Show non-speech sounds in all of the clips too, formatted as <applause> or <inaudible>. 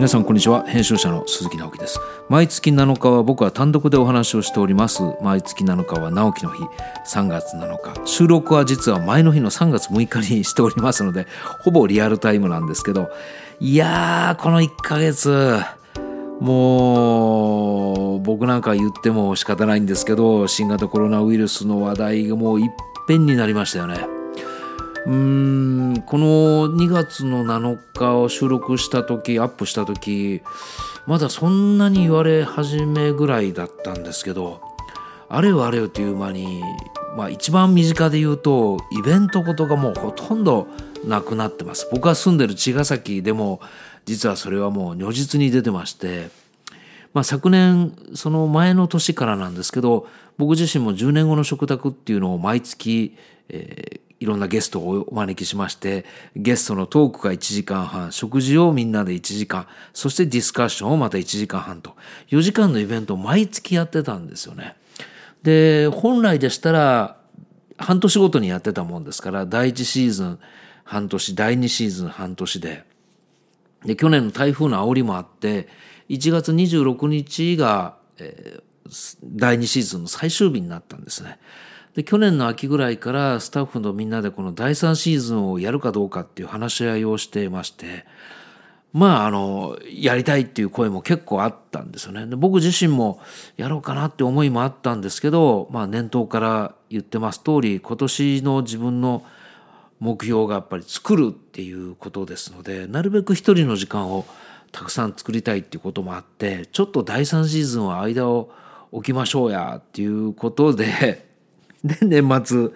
皆さんこんにちは。編集者の鈴木直樹です。毎月7日は僕は単独でお話をしております。毎月7日は直樹の日。3月7日。収録は実は前の日の3月6日にしておりますのでほぼリアルタイムなんですけど。いやーこの1ヶ月。もう僕なんか言っても仕方ないんですけど新型コロナウイルスの話題がもういっぺんになりましたよね。うんこの2月の7日を収録した時アップした時まだそんなに言われ始めぐらいだったんですけどあれよあれよという間に、まあ、一番身近で言うとイベントことがもうほとんどなくなってます。僕が住んでる茅ヶ崎でも実はそれはもう如実に出てましてまあ、昨年その前の年からなんですけど僕自身も10年後の食卓っていうのを毎月、えー、いろんなゲストをお招きしましてゲストのトークが1時間半食事をみんなで1時間そしてディスカッションをまた1時間半と4時間のイベントを毎月やってたんですよね。で本来でしたら半年ごとにやってたもんですから第1シーズン半年第2シーズン半年でで去年の台風の煽りもあって1月26日が、えー、第2シーズンの最終日になったんですね。で去年の秋ぐらいからスタッフのみんなでこの第3シーズンをやるかどうかっていう話し合いをしてましてまああのやりたいっていう声も結構あったんですよね。で僕自身もやろうかなって思いもあったんですけど、まあ、年頭から言ってます通り今年の自分の目標がやっぱり作るっていうことですのでなるべく一人の時間をたくさん作りたいっていうこともあってちょっと第3シーズンは間を置きましょうやっていうことで <laughs> で年末、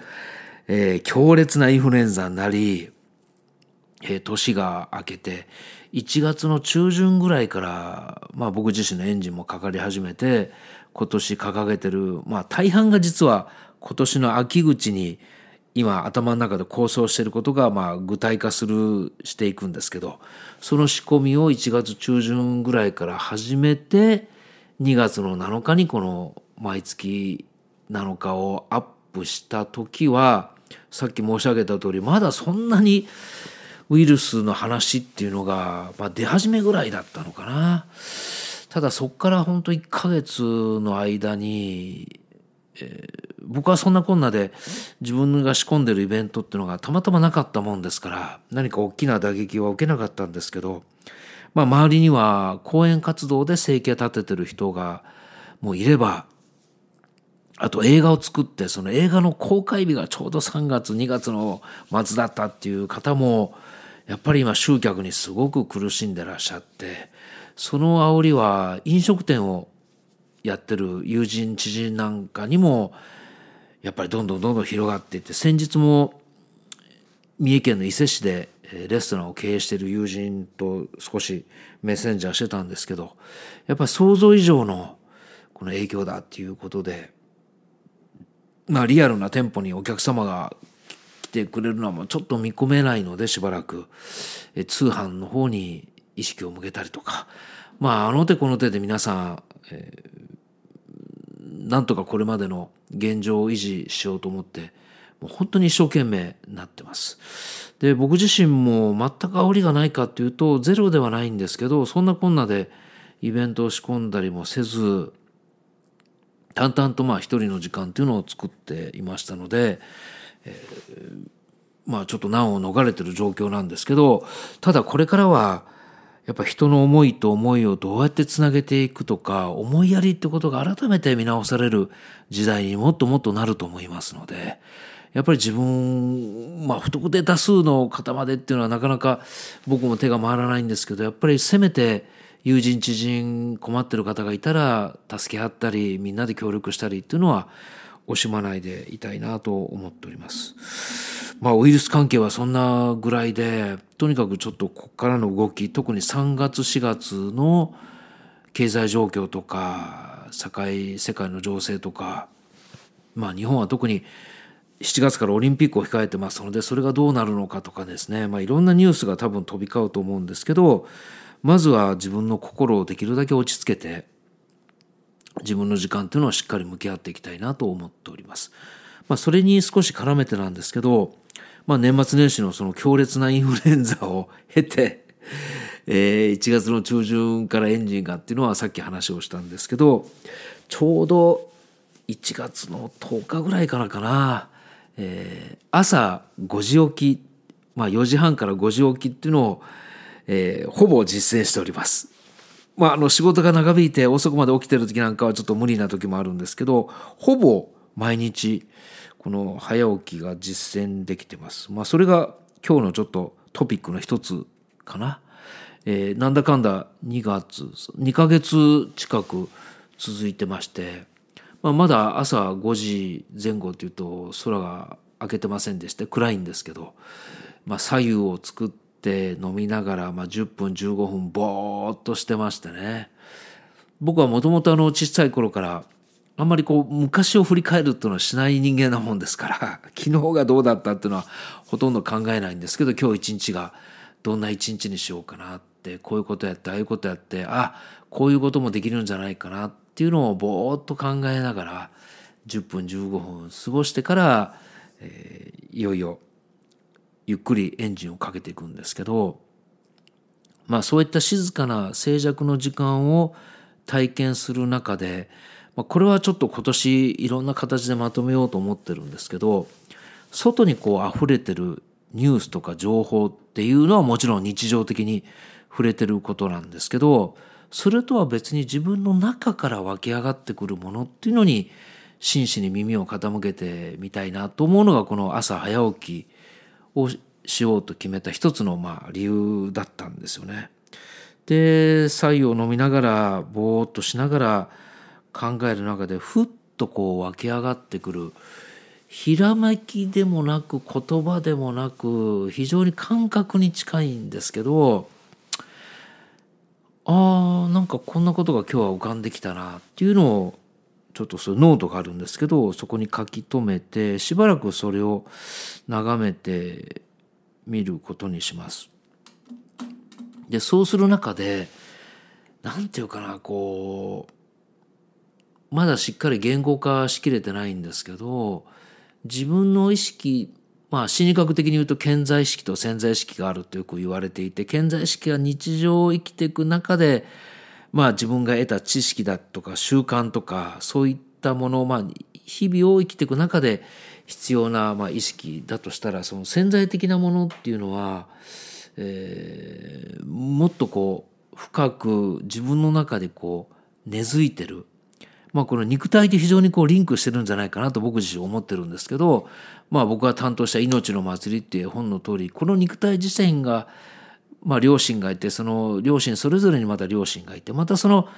えー、強烈なインフルエンザになり、えー、年が明けて1月の中旬ぐらいから、まあ、僕自身のエンジンもかかり始めて今年掲げてる、まあ、大半が実は今年の秋口に今頭の中で構想していることがまあ具体化するしていくんですけどその仕込みを1月中旬ぐらいから始めて2月の7日にこの毎月7日をアップした時はさっき申し上げた通りまだそんなにウイルスの話っていうのが、まあ、出始めぐらいだったのかな。ただそこから本当1ヶ月の間に、えー僕はそんなこんなで自分が仕込んでるイベントっていうのがたまたまなかったもんですから何か大きな打撃は受けなかったんですけど、まあ、周りには講演活動で生計立ててる人がもういればあと映画を作ってその映画の公開日がちょうど3月2月の末だったっていう方もやっぱり今集客にすごく苦しんでらっしゃってその煽りは飲食店をやってる友人知人なんかにもやっぱりどんどんどんどん広がっていって先日も三重県の伊勢市でレストランを経営している友人と少しメッセンジャーしてたんですけどやっぱり想像以上のこの影響だっていうことでまあリアルな店舗にお客様が来てくれるのはもうちょっと見込めないのでしばらく通販の方に意識を向けたりとかまああの手この手で皆さん、えー、なんとかこれまでの現状を維持しようと思ってもう本当に一生懸命なってます。で僕自身も全く煽りがないかっていうとゼロではないんですけどそんなこんなでイベントを仕込んだりもせず淡々とまあ一人の時間っていうのを作っていましたので、えー、まあちょっと難を逃れてる状況なんですけどただこれからはやっぱ人の思いと思いをどうやってつなげていくとか思いやりってことが改めて見直される時代にもっともっとなると思いますのでやっぱり自分まあ不特定多数の方までっていうのはなかなか僕も手が回らないんですけどやっぱりせめて友人知人困ってる方がいたら助け合ったりみんなで協力したりっていうのは惜しまないでいたいなと思っております。まあウイルス関係はそんなぐらいでとにかくちょっとここからの動き特に3月4月の経済状況とか社会世界の情勢とかまあ日本は特に7月からオリンピックを控えてますのでそれがどうなるのかとかですね、まあ、いろんなニュースが多分飛び交うと思うんですけどまずは自分の心をできるだけ落ち着けて自分の時間というのはしっかり向き合っていきたいなと思っております。まあ、それに少し絡めてなんですけど、まあ、年末年始のその強烈なインフルエンザを経て、<laughs> えー、1月の中旬からエンジンがっていうのはさっき話をしたんですけどちょうど1月の10日ぐらいからかな、えー、朝5時起き、まあ、4時半から5時起きっていうのを、えー、ほぼ実践しております。まあ、あの仕事が長引いて遅くまで起きてる時なんかはちょっと無理な時もあるんですけどほぼ毎日この早起きが実践できてます。まあ、それが今日のちょっとトピックの一つかな。えー、なんだかんだ2月2ヶ月近く続いてまして、まあ、まだ朝5時前後っていうと空が明けてませんでして暗いんですけど、まあ、左右を作って飲みながら、まあ、10分15分ぼーっとしてましてね。僕はもともとあの小さい頃からあんまりこう昔を振り返るっていうのはしない人間なもんですから <laughs> 昨日がどうだったっていうのはほとんど考えないんですけど今日一日がどんな一日にしようかなってこういうことやってああいうことやってあこういうこともできるんじゃないかなっていうのをぼーっと考えながら10分15分過ごしてから、えー、いよいよゆっくりエンジンをかけていくんですけどまあそういった静かな静寂の時間を体験する中でまあ、これはちょっと今年いろんな形でまとめようと思ってるんですけど外にこう溢れてるニュースとか情報っていうのはもちろん日常的に触れてることなんですけどそれとは別に自分の中から湧き上がってくるものっていうのに真摯に耳を傾けてみたいなと思うのがこの朝早起きをしようと決めた一つのまあ理由だったんですよね。で白湯を飲みながらぼーっとしながら考える中でふっとこう湧き上がってくるひらめきでもなく言葉でもなく非常に感覚に近いんですけどあーなんかこんなことが今日は浮かんできたなっていうのをちょっとそういうノートがあるんですけどそこに書き留めてしばらくそれを眺めてみることにします。でそうする中で何て言うかなこうまだしっかり言語化しきれてないんですけど自分の意識まあ心理学的に言うと潜在意識と潜在意識があるとよく言われていて潜在意識は日常を生きていく中でまあ自分が得た知識だとか習慣とかそういったものをまあ日々を生きていく中で必要なまあ意識だとしたらその潜在的なものっていうのは、えー、もっとこう深く自分の中でこう根付いてる。まあ、この肉体と非常にこうリンクしてるんじゃないかなと僕自身思ってるんですけど、まあ、僕が担当した「命の祭り」っていう本の通りこの肉体自身が、まあ、両親がいてその両親それぞれにまた両親がいてまたその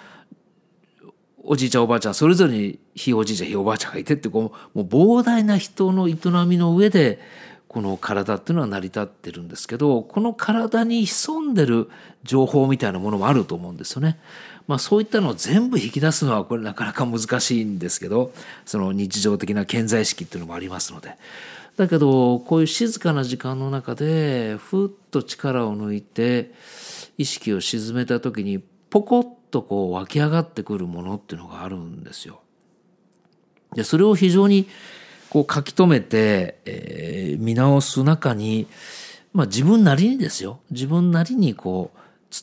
おじいちゃんおばあちゃんそれぞれにひいおじいちゃんひいおばあちゃんがいてってこうもう膨大な人の営みの上でこの体っていうのは成り立ってるんですけどこの体に潜んでる情報みたいなものもあると思うんですよね。まあ、そういったのを全部引き出すのはこれなかなか難しいんですけどその日常的な健在意識っていうのもありますのでだけどこういう静かな時間の中でふっと力を抜いて意識を沈めた時にポコッとこう湧き上がってくるものっていうのがあるんですよ。でそれを非常にこう書き留めて、えー、見直す中に、まあ、自分なりにですよ自分なりにこう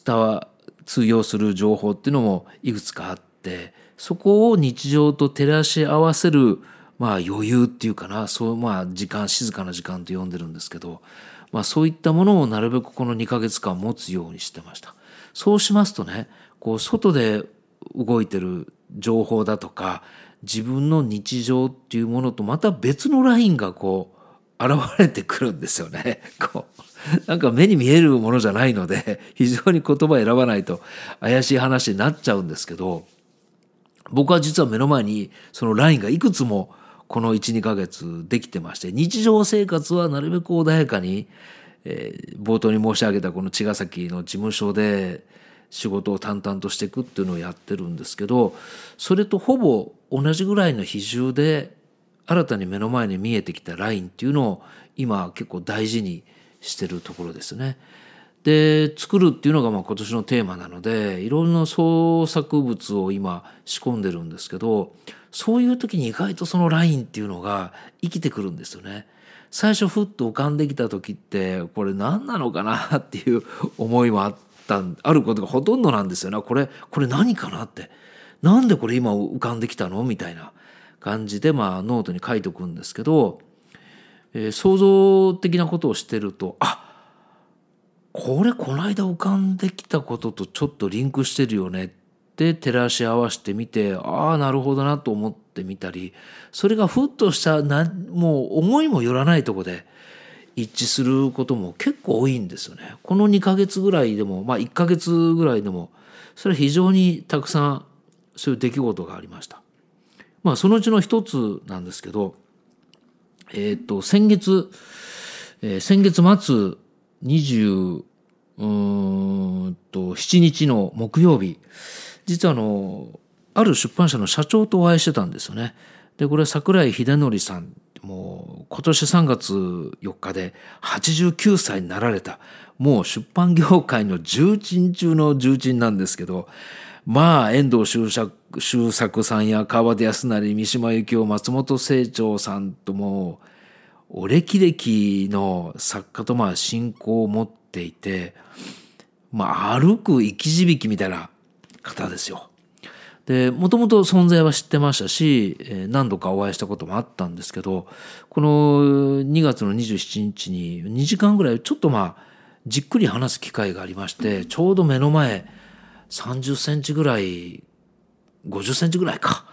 伝わ通用する情報っていうのもいくつかあってそこを日常と照らし合わせるまあ余裕っていうかなそうまあ時間静かな時間と呼んでるんですけど、まあ、そういったものをなるべくこの2ヶ月間持つようにしてました。そうしますとねこう外で動いてる情報だとか自分の日常っていうものとまた別のラインがこう現れてくるんですよね。<laughs> こうなんか目に見えるものじゃないので非常に言葉選ばないと怪しい話になっちゃうんですけど僕は実は目の前にそのラインがいくつもこの12ヶ月できてまして日常生活はなるべく穏やかに、えー、冒頭に申し上げたこの茅ヶ崎の事務所で仕事を淡々としていくっていうのをやってるんですけどそれとほぼ同じぐらいの比重で新たに目の前に見えてきたラインっていうのを今結構大事にしてるところですね。で作るっていうのがまあ今年のテーマなのでいろんな創作物を今仕込んでるんですけどそういう時に意外とそのラインっていうのが生きてくるんですよね。最初ふっと浮かんできた時ってこれ何なのかなっていう思いもあったあることがほとんどなんですよねこれこれ何かなってなんでこれ今浮かんできたのみたいな感じでまあノートに書いておくんですけど、えー、創造的なことをしてるとあっこれこの間浮かんできたこととちょっとリンクしてるよねって照らし合わせてみてああなるほどなと思ってみたりそれがふっとしたなもう思いもよらないとこで一致することも結構多いんですよね。この2ヶ月ぐらいでもまあ1ヶ月ぐらいでもそれは非常にたくさんそういう出来事がありました。まあそのうちの一つなんですけどえっ、と先月、え、先月末27日の木曜日。実はあのある出版社の社長とお会いしてたんですよね。でこれ桜井秀則さん。もう今年3月4日で89歳になられた。もう出版業界の重鎮中の重鎮なんですけど。まあ遠藤周作周作さんや川出康成三島由紀夫松本清張さんとも歴々の作家とまあ親交を持っていてまあ歩く生き字引みたいな方ですよ。でもともと存在は知ってましたし、何度かお会いしたこともあったんですけどこの2月の27日に2時間ぐらいちょっとまあじっくり話す機会がありましてちょうど目の前30センチぐらい50センチぐらいか。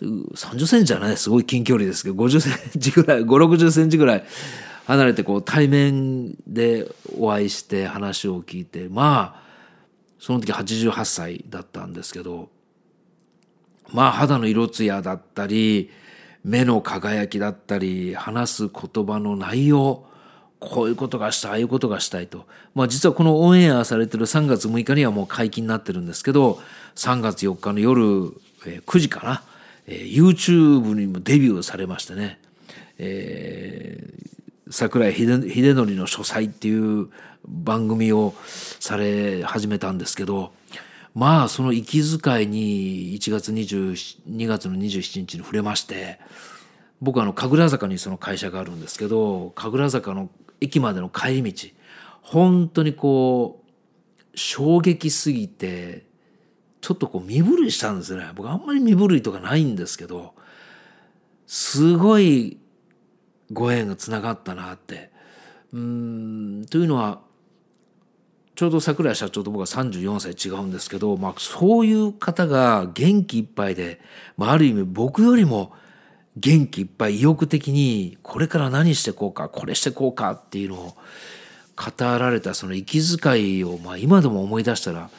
30センチじゃないすごい近距離ですけど50センチぐらい560センチぐらい離れてこう対面でお会いして話を聞いてまあその時88歳だったんですけどまあ肌の色艶だったり目の輝きだったり話す言葉の内容こういうことがしたいああいうことがしたいと。まあ実はこのオンエアされてる3月6日にはもう解禁になってるんですけど3月4日の夜9時かな。YouTube にもデビューされましてね、えー、桜井秀則の書斎っていう番組をされ始めたんですけどまあその息遣いに1月22月の27日に触れまして僕はあの神楽坂にその会社があるんですけど神楽坂の駅までの帰り道本当にこう衝撃すぎてちょっとこう身震いしたんですね。僕あんまり身震いとかないんですけどすごいご縁がつながったなって。うんというのはちょうど桜井社長と僕は34歳違うんですけど、まあ、そういう方が元気いっぱいで、まあ、ある意味僕よりも元気いっぱい意欲的にこれから何してこうかこれしてこうかっていうのを語られたその息遣いを、まあ、今でも思い出したら、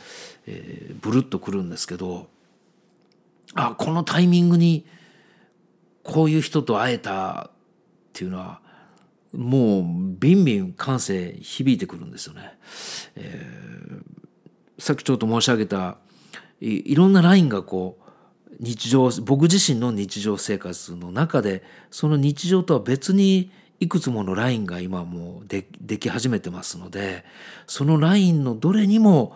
えー、ブルッとくるんですけどあこのタイミングにこういう人と会えたっていうのはもうビンビン感性響いてくるんですよね。えー、さっきちょっと申し上げたいろんなラインがこう日常僕自身の日常生活の中でその日常とは別にいくつものラインが今もうででき始めてますのでそのラインのどれにも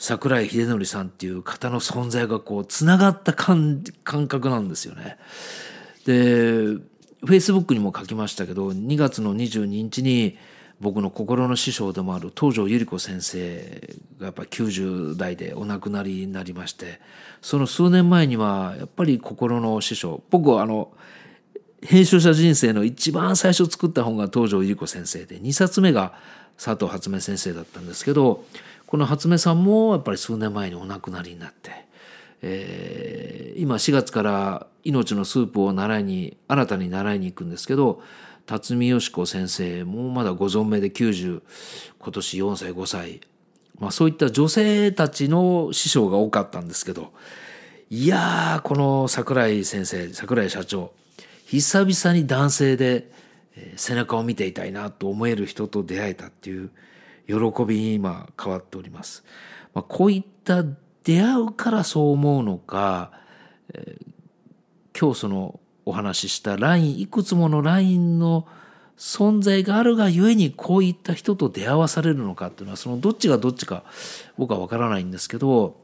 桜井秀則さんっていう方の存在がこうつながった感覚なんですよね。でフェイスブックにも書きましたけど2月の22日に僕の心の師匠でもある東條百合子先生がやっぱ90代でお亡くなりになりましてその数年前にはやっぱり心の師匠僕はあの編集者人生の一番最初作った本が東條百合子先生で2冊目が佐藤初音先生だったんですけどこの初音さんもやっぱり数年前にお亡くなりになって。えー、今4月から命のスープを習いに新たに習いに行くんですけど辰巳よし子先生もまだご存命で90今年4歳5歳、まあ、そういった女性たちの師匠が多かったんですけどいやーこの桜井先生桜井社長久々に男性で背中を見ていたいなと思える人と出会えたっていう喜びに今変わっております。まあ、こういった出会うからそう思うのか、えー、今日そのお話ししたラインいくつものラインの存在があるがゆえにこういった人と出会わされるのかっていうのはそのどっちがどっちか僕は分からないんですけど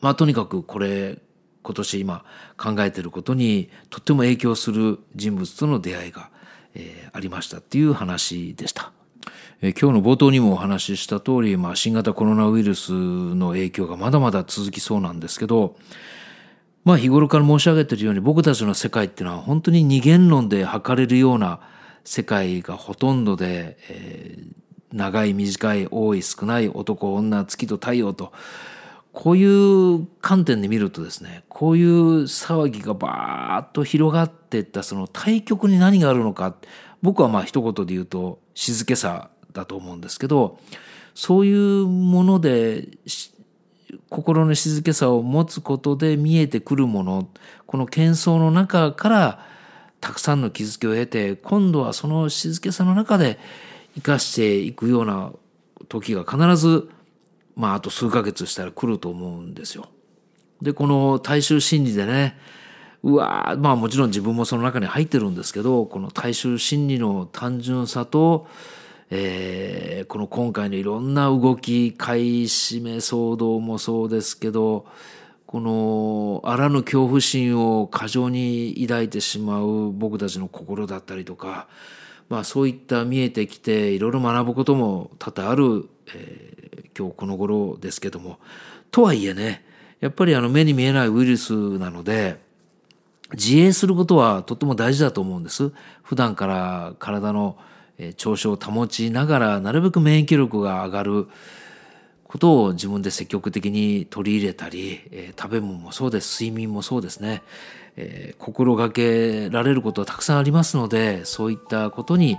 まあとにかくこれ今年今考えてることにとっても影響する人物との出会いが、えー、ありましたっていう話でした。え今日の冒頭にもお話しした通り、まあ、新型コロナウイルスの影響がまだまだ続きそうなんですけど、まあ、日頃から申し上げているように僕たちの世界っていうのは本当に二元論で測れるような世界がほとんどで、えー、長い短い多い少ない男女月と太陽とこういう観点で見るとですねこういう騒ぎがバーッと広がっていったその対極に何があるのか僕はまあ一言で言うと静けさだと思うんですけどそういうもので心の静けさを持つことで見えてくるものこの喧騒の中からたくさんの気づきを得て今度はその静けさの中で生かしていくような時が必ずまああと数ヶ月したら来ると思うんですよ。でこの大衆心理でねうわまあもちろん自分もその中に入ってるんですけどこの大衆心理の単純さと、えー、この今回のいろんな動き買い占め騒動もそうですけどこのあらぬ恐怖心を過剰に抱いてしまう僕たちの心だったりとか、まあ、そういった見えてきていろいろ学ぶことも多々ある、えー、今日この頃ですけどもとはいえねやっぱりあの目に見えないウイルスなので自衛することはとっても大事だと思うんです。普段から体の調子を保ちながらなるべく免疫力が上がることを自分で積極的に取り入れたり、えー、食べ物もそうです。睡眠もそうですね、えー、心がけられることはたくさんありますのでそういったことに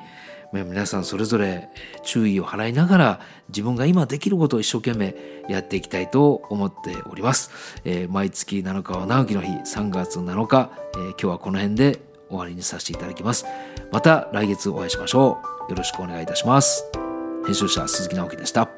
皆さんそれぞれ注意を払いながら自分が今できることを一生懸命やっていきたいと思っております、えー、毎月7日は直樹の日3月7日、えー、今日はこの辺で終わりにさせていただきます。また来月お会いしましょう。よろしくお願いいたします。編集者鈴木直樹でした。